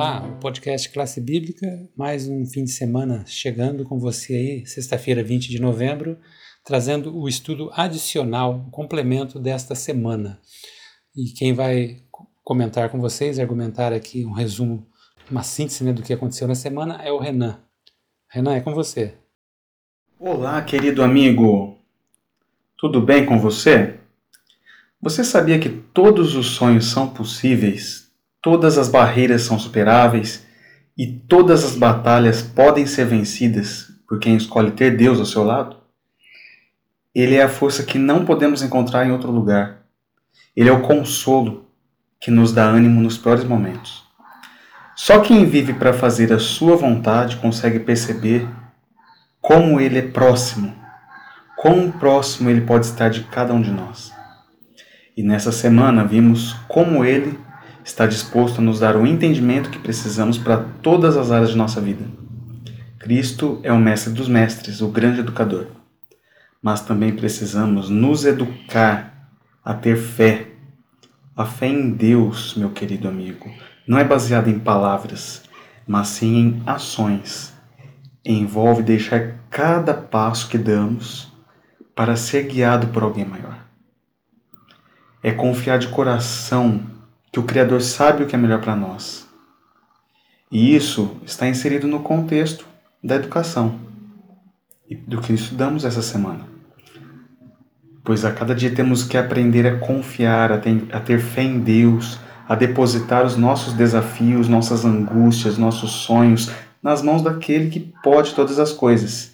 Olá, o podcast Classe Bíblica, mais um fim de semana chegando com você aí, sexta-feira, 20 de novembro, trazendo o estudo adicional, o complemento desta semana. E quem vai comentar com vocês, argumentar aqui um resumo, uma síntese né, do que aconteceu na semana é o Renan. Renan, é com você. Olá, querido amigo. Tudo bem com você? Você sabia que todos os sonhos são possíveis todas as barreiras são superáveis e todas as batalhas podem ser vencidas por quem escolhe ter Deus ao seu lado? Ele é a força que não podemos encontrar em outro lugar. Ele é o consolo que nos dá ânimo nos piores momentos. Só quem vive para fazer a sua vontade consegue perceber como ele é próximo, quão próximo ele pode estar de cada um de nós. E nessa semana vimos como ele está disposto a nos dar o entendimento que precisamos para todas as áreas de nossa vida. Cristo é o mestre dos mestres, o grande educador. Mas também precisamos nos educar a ter fé. A fé em Deus, meu querido amigo, não é baseada em palavras, mas sim em ações. Envolve deixar cada passo que damos para ser guiado por alguém maior. É confiar de coração que o Criador sabe o que é melhor para nós. E isso está inserido no contexto da educação e do que estudamos essa semana. Pois a cada dia temos que aprender a confiar, a ter, fé em Deus, a depositar os nossos desafios, nossas angústias, nossos sonhos nas mãos daquele que pode todas as coisas.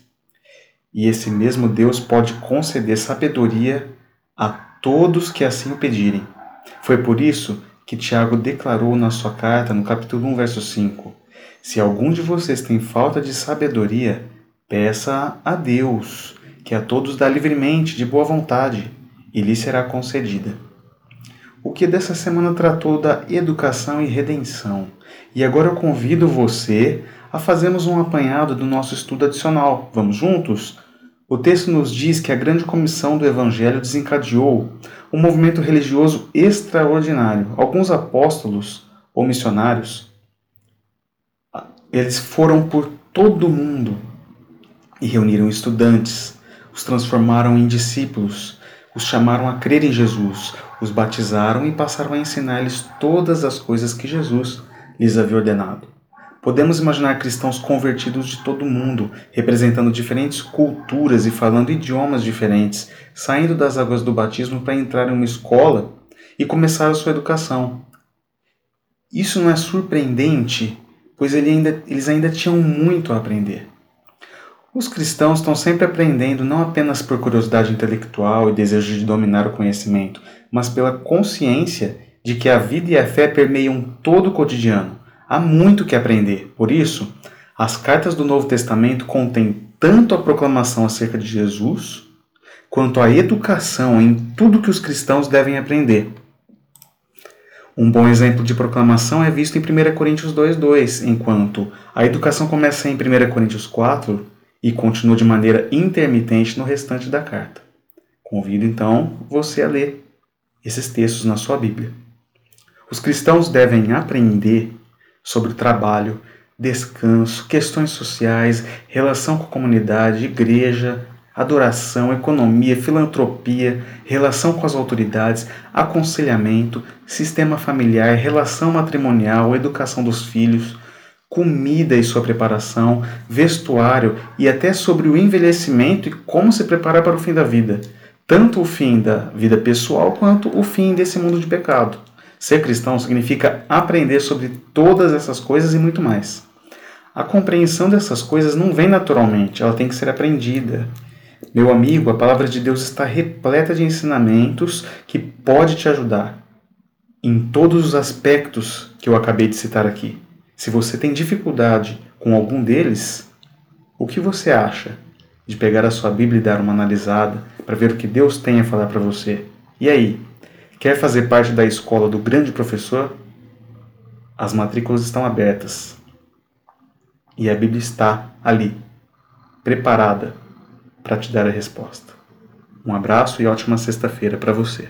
E esse mesmo Deus pode conceder sabedoria a todos que assim o pedirem. Foi por isso que Tiago declarou na sua carta, no capítulo 1, verso 5: Se algum de vocês tem falta de sabedoria, peça a Deus, que a todos dá livremente, de boa vontade, e lhe será concedida. O que dessa semana tratou da educação e redenção. E agora eu convido você a fazermos um apanhado do nosso estudo adicional. Vamos juntos? O texto nos diz que a grande comissão do Evangelho desencadeou um movimento religioso extraordinário. Alguns apóstolos ou missionários, eles foram por todo o mundo e reuniram estudantes, os transformaram em discípulos, os chamaram a crer em Jesus, os batizaram e passaram a ensinar-lhes todas as coisas que Jesus lhes havia ordenado. Podemos imaginar cristãos convertidos de todo o mundo, representando diferentes culturas e falando idiomas diferentes, saindo das águas do batismo para entrar em uma escola e começar a sua educação. Isso não é surpreendente, pois ele ainda, eles ainda tinham muito a aprender. Os cristãos estão sempre aprendendo não apenas por curiosidade intelectual e desejo de dominar o conhecimento, mas pela consciência de que a vida e a fé permeiam todo o cotidiano Há muito que aprender. Por isso, as cartas do Novo Testamento contêm tanto a proclamação acerca de Jesus, quanto a educação em tudo que os cristãos devem aprender. Um bom exemplo de proclamação é visto em 1 Coríntios 2,2, enquanto a educação começa em 1 Coríntios 4 e continua de maneira intermitente no restante da carta. Convido então você a ler esses textos na sua Bíblia. Os cristãos devem aprender sobre trabalho, descanso, questões sociais, relação com a comunidade, igreja, adoração, economia, filantropia, relação com as autoridades, aconselhamento, sistema familiar, relação matrimonial, educação dos filhos, comida e sua preparação, vestuário e até sobre o envelhecimento e como se preparar para o fim da vida, tanto o fim da vida pessoal quanto o fim desse mundo de pecado. Ser cristão significa aprender sobre todas essas coisas e muito mais. A compreensão dessas coisas não vem naturalmente, ela tem que ser aprendida. Meu amigo, a palavra de Deus está repleta de ensinamentos que pode te ajudar em todos os aspectos que eu acabei de citar aqui. Se você tem dificuldade com algum deles, o que você acha de pegar a sua Bíblia e dar uma analisada para ver o que Deus tem a falar para você? E aí, Quer fazer parte da escola do grande professor? As matrículas estão abertas. E a Bíblia está ali, preparada para te dar a resposta. Um abraço e ótima sexta-feira para você.